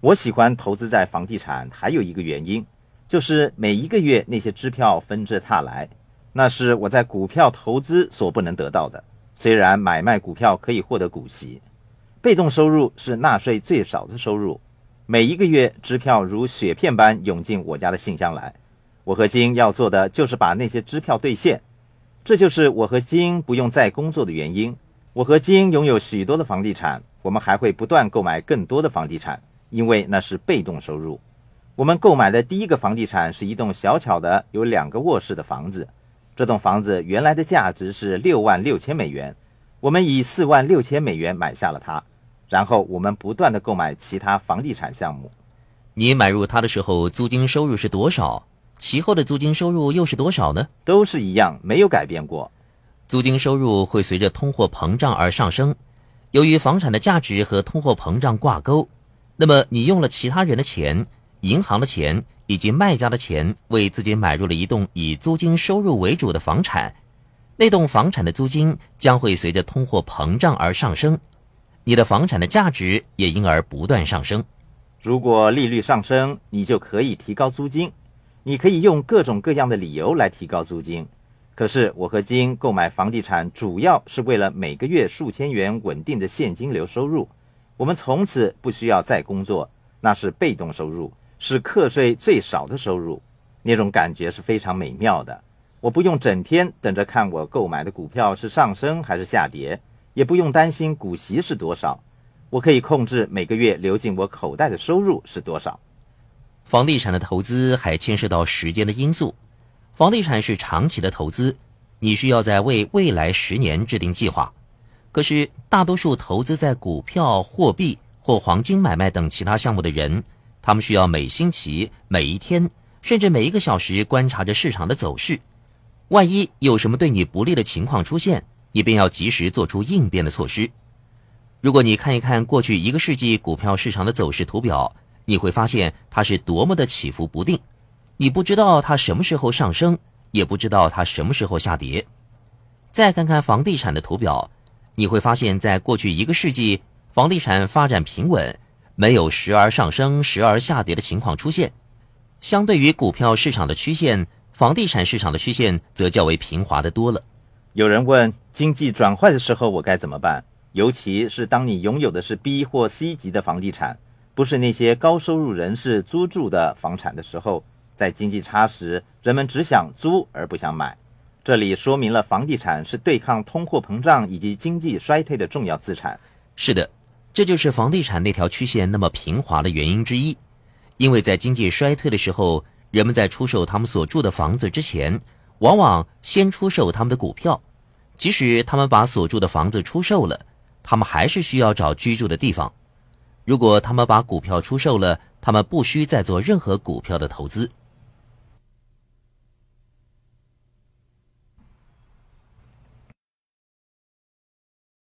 我喜欢投资在房地产，还有一个原因，就是每一个月那些支票纷至沓来，那是我在股票投资所不能得到的。虽然买卖股票可以获得股息，被动收入是纳税最少的收入。每一个月支票如雪片般涌进我家的信箱来，我和金要做的就是把那些支票兑现。这就是我和金不用再工作的原因。我和金拥有许多的房地产，我们还会不断购买更多的房地产。因为那是被动收入。我们购买的第一个房地产是一栋小巧的、有两个卧室的房子。这栋房子原来的价值是六万六千美元，我们以四万六千美元买下了它。然后我们不断的购买其他房地产项目。你买入它的时候，租金收入是多少？其后的租金收入又是多少呢？都是一样，没有改变过。租金收入会随着通货膨胀而上升，由于房产的价值和通货膨胀挂钩。那么，你用了其他人的钱、银行的钱以及卖家的钱，为自己买入了一栋以租金收入为主的房产，那栋房产的租金将会随着通货膨胀而上升，你的房产的价值也因而不断上升。如果利率上升，你就可以提高租金，你可以用各种各样的理由来提高租金。可是，我和金购买房地产主要是为了每个月数千元稳定的现金流收入。我们从此不需要再工作，那是被动收入，是课税最少的收入，那种感觉是非常美妙的。我不用整天等着看我购买的股票是上升还是下跌，也不用担心股息是多少，我可以控制每个月流进我口袋的收入是多少。房地产的投资还牵涉到时间的因素，房地产是长期的投资，你需要在为未来十年制定计划。可是，大多数投资在股票、货币或黄金买卖等其他项目的人，他们需要每星期、每一天，甚至每一个小时观察着市场的走势。万一有什么对你不利的情况出现，你便要及时做出应变的措施。如果你看一看过去一个世纪股票市场的走势图表，你会发现它是多么的起伏不定。你不知道它什么时候上升，也不知道它什么时候下跌。再看看房地产的图表。你会发现在过去一个世纪，房地产发展平稳，没有时而上升、时而下跌的情况出现。相对于股票市场的曲线，房地产市场的曲线则较为平滑的多了。有人问：经济转坏的时候我该怎么办？尤其是当你拥有的是 B 或 C 级的房地产，不是那些高收入人士租住的房产的时候，在经济差时，人们只想租而不想买。这里说明了房地产是对抗通货膨胀以及经济衰退的重要资产。是的，这就是房地产那条曲线那么平滑的原因之一。因为在经济衰退的时候，人们在出售他们所住的房子之前，往往先出售他们的股票。即使他们把所住的房子出售了，他们还是需要找居住的地方。如果他们把股票出售了，他们不需再做任何股票的投资。